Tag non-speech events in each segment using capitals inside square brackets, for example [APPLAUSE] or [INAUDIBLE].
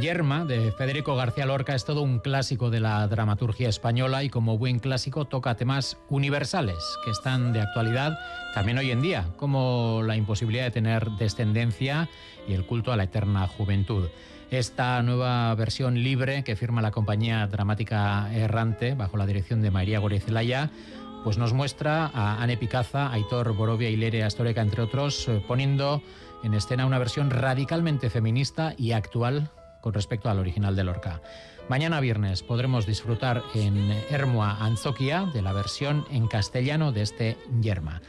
Yerma, de Federico García Lorca, es todo un clásico de la dramaturgia española y como buen clásico toca temas universales que están de actualidad también hoy en día, como la imposibilidad de tener descendencia y el culto a la eterna juventud. Esta nueva versión libre que firma la compañía dramática Errante bajo la dirección de María Gorezelaya pues nos muestra a Anne Picaza, Aitor Borovia y Leire Astoreca, entre otros, eh, poniendo en escena una versión radicalmente feminista y actual con respecto al original de Lorca. Mañana viernes podremos disfrutar en Hermoa Anzoquia de la versión en castellano de este Yerma.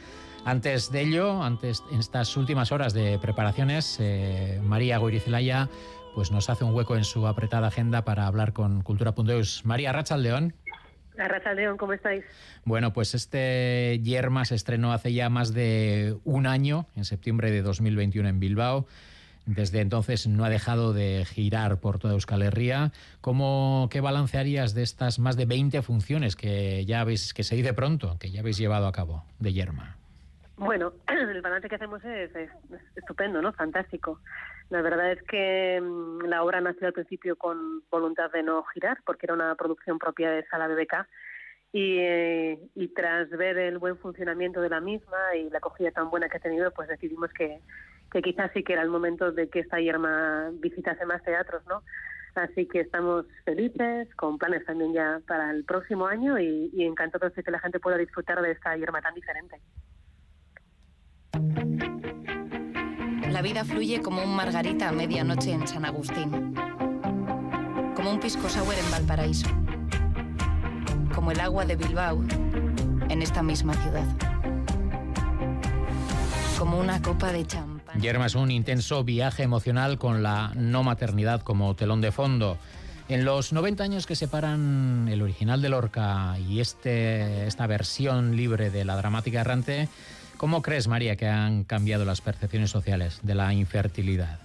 Antes de ello, antes en estas últimas horas de preparaciones, eh, María Goirizelaya pues nos hace un hueco en su apretada agenda para hablar con Cultura.eus. María Rachaldeón. León, ¿cómo estáis? Bueno, pues este Yerma se estrenó hace ya más de un año, en septiembre de 2021 en Bilbao. Desde entonces no ha dejado de girar por toda Euskal Herria. ¿Cómo, ¿Qué balancearías de estas más de 20 funciones que ya habéis, que se dice pronto, que ya habéis llevado a cabo de Yerma? Bueno, [CLEARS THROAT] el balance que hacemos es, estupendo, ¿no? Fantástico. La verdad es que mm, la obra nació al principio con voluntad de no girar, porque era una producción propia de Sala BBK. Y, eh, y tras ver el buen funcionamiento de la misma y la acogida tan buena que ha tenido, pues decidimos que, que quizás sí que era el momento de que esta yerma visitase más teatros, ¿no? Así que estamos felices, con planes también ya para el próximo año y, encantados de que la gente pueda disfrutar de esta yerma tan diferente. La vida fluye como un margarita a medianoche en San Agustín, como un pisco sour en Valparaíso, como el agua de Bilbao en esta misma ciudad, como una copa de champán. Yerma es un intenso viaje emocional con la no maternidad como telón de fondo. En los 90 años que separan el original de Lorca y este, esta versión libre de la dramática errante, ¿Cómo crees, María, que han cambiado las percepciones sociales de la infertilidad?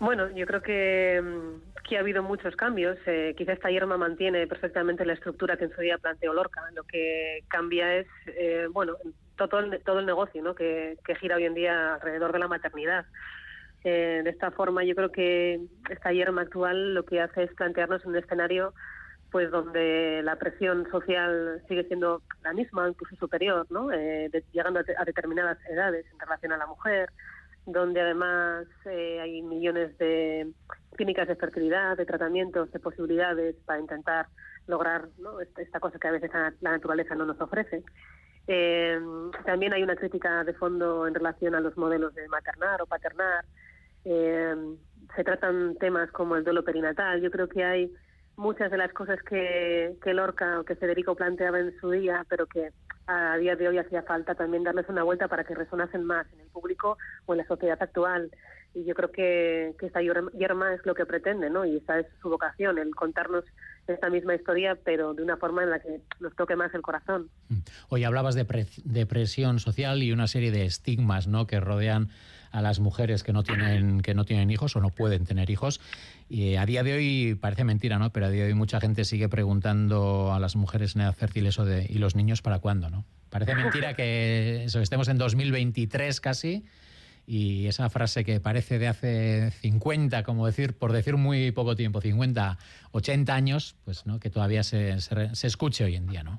Bueno, yo creo que, mm, ha habido muchos cambios. Eh, quizá esta yerma mantiene perfectamente la estructura que en su día planteó Lorca. Lo que cambia es, eh, bueno, todo el, todo el negocio ¿no? que, gira hoy en día alrededor de la maternidad. Eh, de esta forma, yo creo que esta yerma actual lo que hace es plantearnos un escenario pues donde la presión social sigue siendo la misma, incluso superior, ¿no? Eh, llegando a, determinadas edades en relación a la mujer, donde además eh, hay millones de clínicas de fertilidad, de tratamientos, de posibilidades para intentar lograr esta, cosa que a veces la naturaleza no nos ofrece. Eh, también hay una crítica de fondo en relación a los modelos de maternar o paternar. se tratan temas como el duelo perinatal. Yo creo que hay muchas de las cosas que, que Lorca o que Federico planteaba en su día, pero que a día de hoy hacía falta también darles una vuelta para que resonasen más en el público o en la sociedad actual. Y yo creo que, que esta yerma es lo que pretende, ¿no? Y esa es su vocación, el contarnos esta misma historia, pero de una forma en la que nos toque más el corazón. Hoy hablabas de, de presión social y una serie de estigmas, ¿no? Que rodean a las mujeres que no tienen que no tienen hijos o no pueden tener hijos. Y eh, a día de hoy parece mentira, ¿no? Pero a día de hoy mucha gente sigue preguntando a las mujeres en edad fértil eso de ¿y los niños para cuándo, no? Parece mentira que estemos en 2023 casi y esa frase que parece de hace 50, como decir, por decir muy poco tiempo, 50, 80 años, pues no, que todavía se, se, escuche hoy en día, ¿no?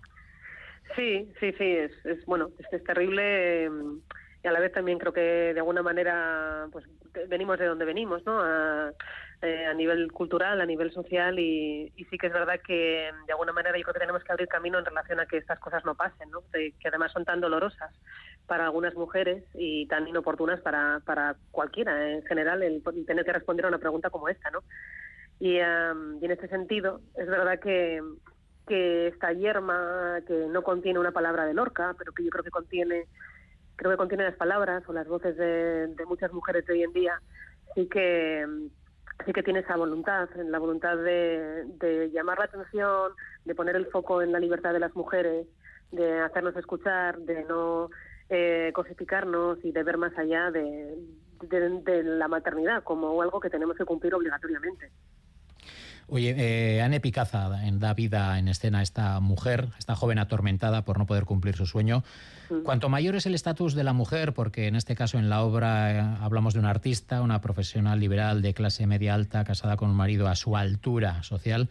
Sí, sí, sí, es, es bueno, es, terrible y a la vez también creo que de alguna manera pues venimos de donde venimos, ¿no? A, eh, a nivel cultural, a nivel social y, sí que es verdad que de alguna manera yo creo que tenemos que abrir camino en relación a que estas cosas no pasen, ¿no? que además son tan dolorosas para algunas mujeres y tan inoportunas para, para cualquiera en general el, tener que responder a una pregunta como esta, ¿no? Y, y en este sentido es verdad que que esta yerma que no contiene una palabra de Lorca, pero que yo creo que contiene creo que contiene las palabras o las voces de, muchas mujeres de hoy en día, sí que sí que tiene esa voluntad, la voluntad de, llamar la atención, de poner el foco en la libertad de las mujeres, de hacernos escuchar, de no eh, cosificarnos y de ver más allá de, de, la maternidad como algo que tenemos que cumplir obligatoriamente. Oye, eh, Anne Picaza da vida en escena a esta mujer, esta joven atormentada por no poder cumplir su sueño. Mm. Cuanto mayor es el estatus de la mujer, porque en este caso en la obra eh, hablamos de una artista, una profesional liberal de clase media alta, casada con un marido a su altura social,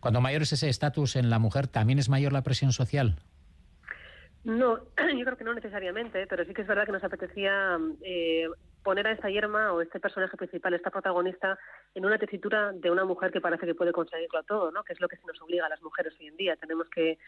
cuanto mayor es ese estatus en la mujer, ¿también es mayor la presión social? No, [CLEARS THROAT] yo creo que no necesariamente, pero sí que es verdad que nos apetecía eh, poner a esta yerma o este personaje principal, esta protagonista, en una tesitura de una mujer que parece que puede conseguirlo todo, ¿no? que es lo que se nos obliga a las mujeres hoy en día. Tenemos que,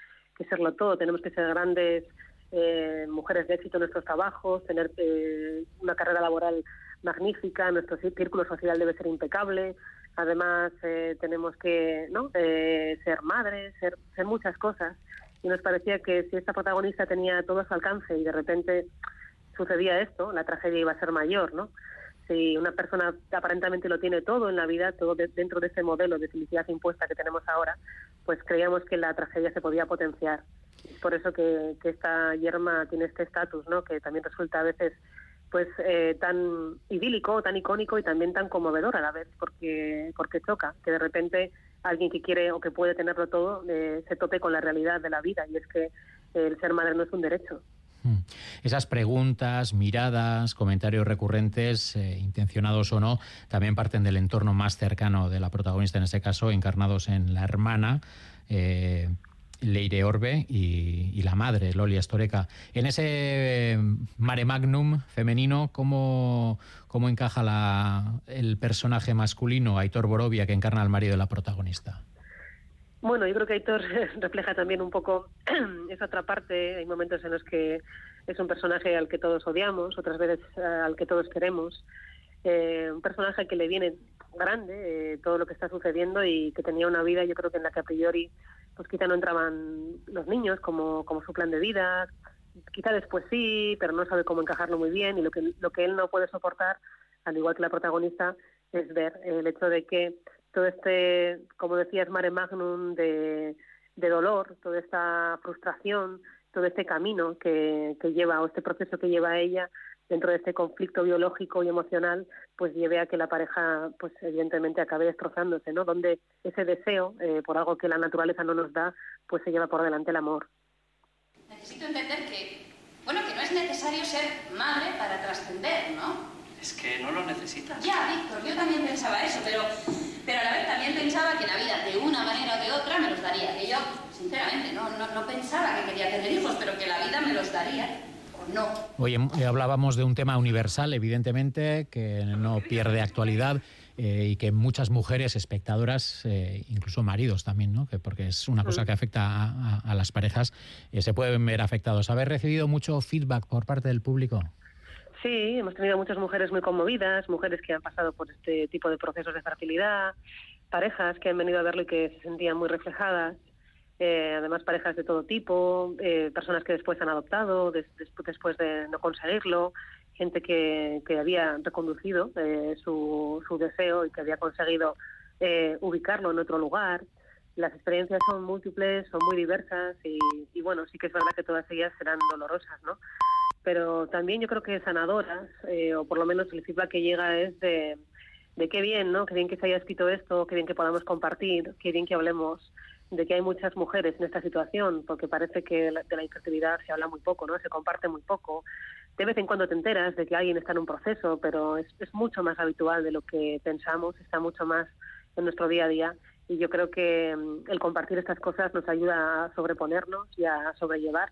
serlo todo, tenemos que ser grandes eh, mujeres de éxito en nuestros trabajos, tener eh, una carrera laboral magnífica, nuestro círculo social debe ser impecable, además eh, tenemos que ¿no? ser madres, ser, ser muchas cosas. Y nos parecía que si esta protagonista tenía todo a su alcance y de repente sucedía esto, la tragedia iba a ser mayor, ¿no? Si una persona aparentemente lo tiene todo en la vida, todo dentro de ese modelo de felicidad impuesta que tenemos ahora, pues creíamos que la tragedia se podía potenciar. Por eso que, esta yerma tiene este estatus, ¿no? Que también resulta a veces pues eh, tan idílico, tan icónico y también tan conmovedor a la vez, porque porque choca que de repente alguien que quiere o que puede tenerlo todo eh, se tope con la realidad de la vida y es que el ser madre no es un derecho. Mm. Esas preguntas, miradas, comentarios recurrentes, eh, intencionados o no, también parten del entorno más cercano de la protagonista, en este caso, encarnados en la hermana. Eh, Leire Orbe y, la madre, Loli Astoreca. En ese eh, mare magnum femenino, ¿cómo, cómo encaja la, el personaje masculino, Aitor Borovia, que encarna al marido de la protagonista? Bueno, yo creo que Aitor [LAUGHS] refleja también un poco [CLEARS THROAT] esa otra parte. Hay momentos en los que es un personaje al que todos odiamos, otras veces eh, al que todos queremos. Eh, un personaje que le viene grande todo lo que está sucediendo y que tenía una vida, yo creo que en la que a priori, pues quizá no entraban los niños como, como su plan de vida. Quizá después sí, pero no sabe cómo encajarlo muy bien y lo que, lo que él no puede soportar, al igual que la protagonista, es ver el hecho de que todo este, como decías, mare magnum de, dolor, toda esta frustración, todo este camino que, lleva o este proceso que lleva ella dentro de este conflicto biológico y emocional, pues lleve a que la pareja, pues evidentemente acabe destrozándose, ¿no? Donde ese deseo eh, por algo que la naturaleza no nos da, pues se lleva por delante el amor. Necesito entender que, bueno, que no es necesario ser madre para trascender, ¿no? Es que no lo necesitas. Ya, Víctor, yo también pensaba eso, pero, pero a la vez también pensaba que la vida, de una manera o de otra, me los daría. Que yo, sinceramente, no, no, no pensaba que quería tener hijos, pero que la vida me los daría. No. Oye, eh, hablábamos de un tema universal, evidentemente, que no pierde actualidad eh, y que muchas mujeres espectadoras, eh, incluso maridos también, ¿no? que porque es una cosa mm. que afecta a, a las parejas, se pueden ver afectados. ¿Habéis recibido mucho feedback por parte del público? Sí, hemos tenido muchas mujeres muy conmovidas, mujeres que han pasado por este tipo de procesos de fertilidad, parejas que han venido a verlo y que se sentían muy reflejadas, eh, además parejas de todo tipo, eh, personas que después han adoptado después de no conseguirlo, gente que, había reconducido eh, su, deseo y que había conseguido ubicarlo en otro lugar. Las experiencias son múltiples, son muy diversas y, y bueno, sí que es verdad que todas ellas serán dolorosas, ¿no? pero también yo creo que sanadoras, eh, o por lo menos el feedback que llega es de, de qué bien, ¿no? Qué bien que se haya escrito esto, qué bien que podamos compartir, qué bien que hablemos de que hay muchas mujeres en esta situación, porque parece que de la infertilidad se habla muy poco, ¿no? Se comparte muy poco. De vez en cuando te enteras de que alguien está en un proceso, pero es, es mucho más habitual de lo que pensamos, está mucho más en nuestro día a día y yo creo que mm, el compartir estas cosas nos ayuda a sobreponernos y a sobrellevar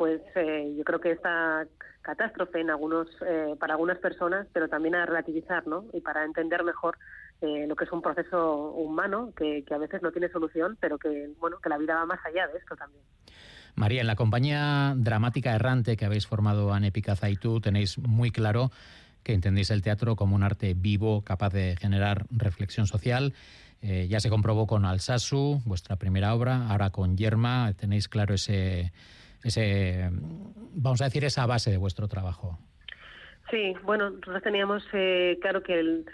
pues eh, yo creo que esta catástrofe en algunos, eh, para algunas personas, pero también a relativizar, ¿no? Y para entender mejor eh, lo que es un proceso humano que, a veces no tiene solución, pero que bueno, que la vida va más allá de esto también. María, en la compañía dramática errante que habéis formado Anne Picaza y tú, tenéis muy claro que entendéis el teatro como un arte vivo, capaz de generar reflexión social. ya se comprobó con Alsasu, vuestra primera obra, ahora con Yerma, tenéis claro ese ese, vamos a decir, esa base de vuestro trabajo. Sí, bueno, nosotros teníamos eh, claro que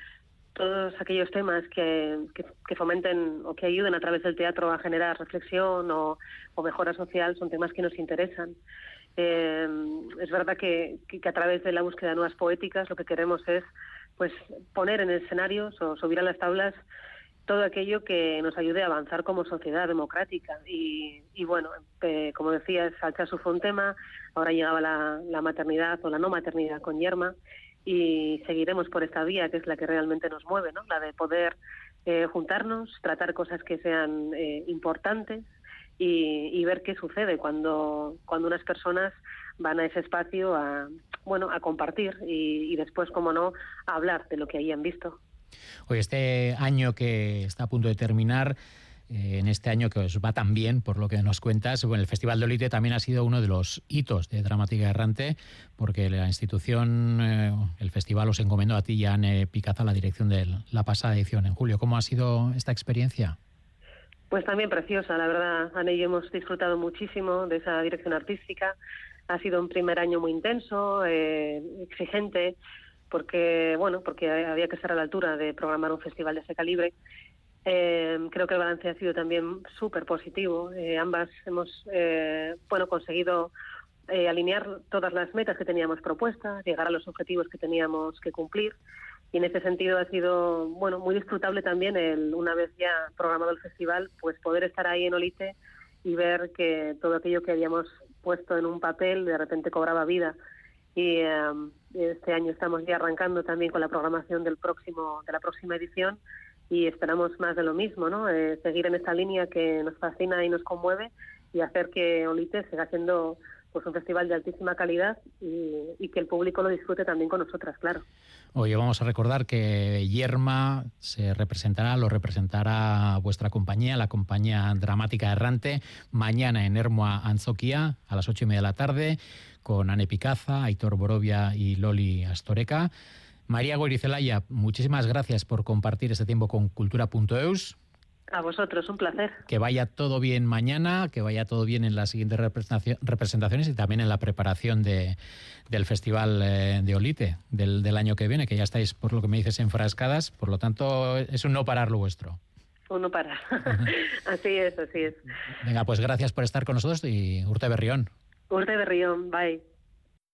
todos aquellos temas que, que, fomenten o que ayuden a través del teatro a generar reflexión o, mejora social son temas que nos interesan. Eh, es verdad que, que, a través de la búsqueda de nuevas poéticas lo que queremos es pues poner en escenarios o subir a las tablas todo aquello que nos ayude a avanzar como sociedad democrática. Y, bueno, eh, como decía, Salchazu fue un tema, ahora llegaba la, maternidad o la no maternidad con Yerma y seguiremos por esta vía, que es la que realmente nos mueve, ¿no? la de poder eh, juntarnos, tratar cosas que sean eh, importantes y, ver qué sucede cuando, cuando unas personas van a ese espacio a, bueno, a compartir y, y después, como no, a hablar de lo que hayan visto. Hoy este año que está a punto de terminar, eh, en este año que os va tan bien, por lo que nos cuentas, bueno, el Festival de Olite también ha sido uno de los hitos de Dramática Errante, porque la institución, eh, el festival os encomendó a ti y a Anne Picaza la dirección de la pasada edición en julio. ¿Cómo ha sido esta experiencia? Pues también preciosa, la verdad. Anne y yo hemos disfrutado muchísimo de esa dirección artística. Ha sido un primer año muy intenso, eh, exigente, porque bueno, porque había que estar a la altura de programar un festival de ese calibre. Eh, creo que el balance ha sido también súper positivo. Eh, ambas hemos eh, bueno conseguido alinear todas las metas que teníamos propuestas, llegar a los objetivos que teníamos que cumplir. Y en ese sentido ha sido bueno muy disfrutable también el una vez ya programado el festival, pues poder estar ahí en Olite y ver que todo aquello que habíamos puesto en un papel de repente cobraba vida y em, este año estamos ya arrancando también con la programación del próximo de la próxima edición y esperamos más de lo mismo, ¿no? Eh, seguir en esta línea que nos fascina y nos conmueve y hacer que Olite siga siendo pues un festival de altísima calidad y, que el público lo disfrute también con nosotras, claro. Oye, vamos a recordar que Yerma se representará, lo representará vuestra compañía, la compañía dramática errante, mañana en Hermoa Anzoquia a las ocho y media de la tarde con Ane Picaza, Aitor Borovia y Loli Astoreca. María Gorizelaya, muchísimas gracias por compartir este tiempo con cultura.eus. A vosotros, un placer. Que vaya todo bien mañana, que vaya todo bien en las siguientes representaciones y también en la preparación de, del Festival eh, de Olite del, del, año que viene, que ya estáis, por lo que me dices, enfrascadas. Por lo tanto, es un no parar lo vuestro. Un no parar. [LAUGHS] así es, así es. Venga, pues gracias por estar con nosotros y Urte Berrión. Urte Berrión, bye.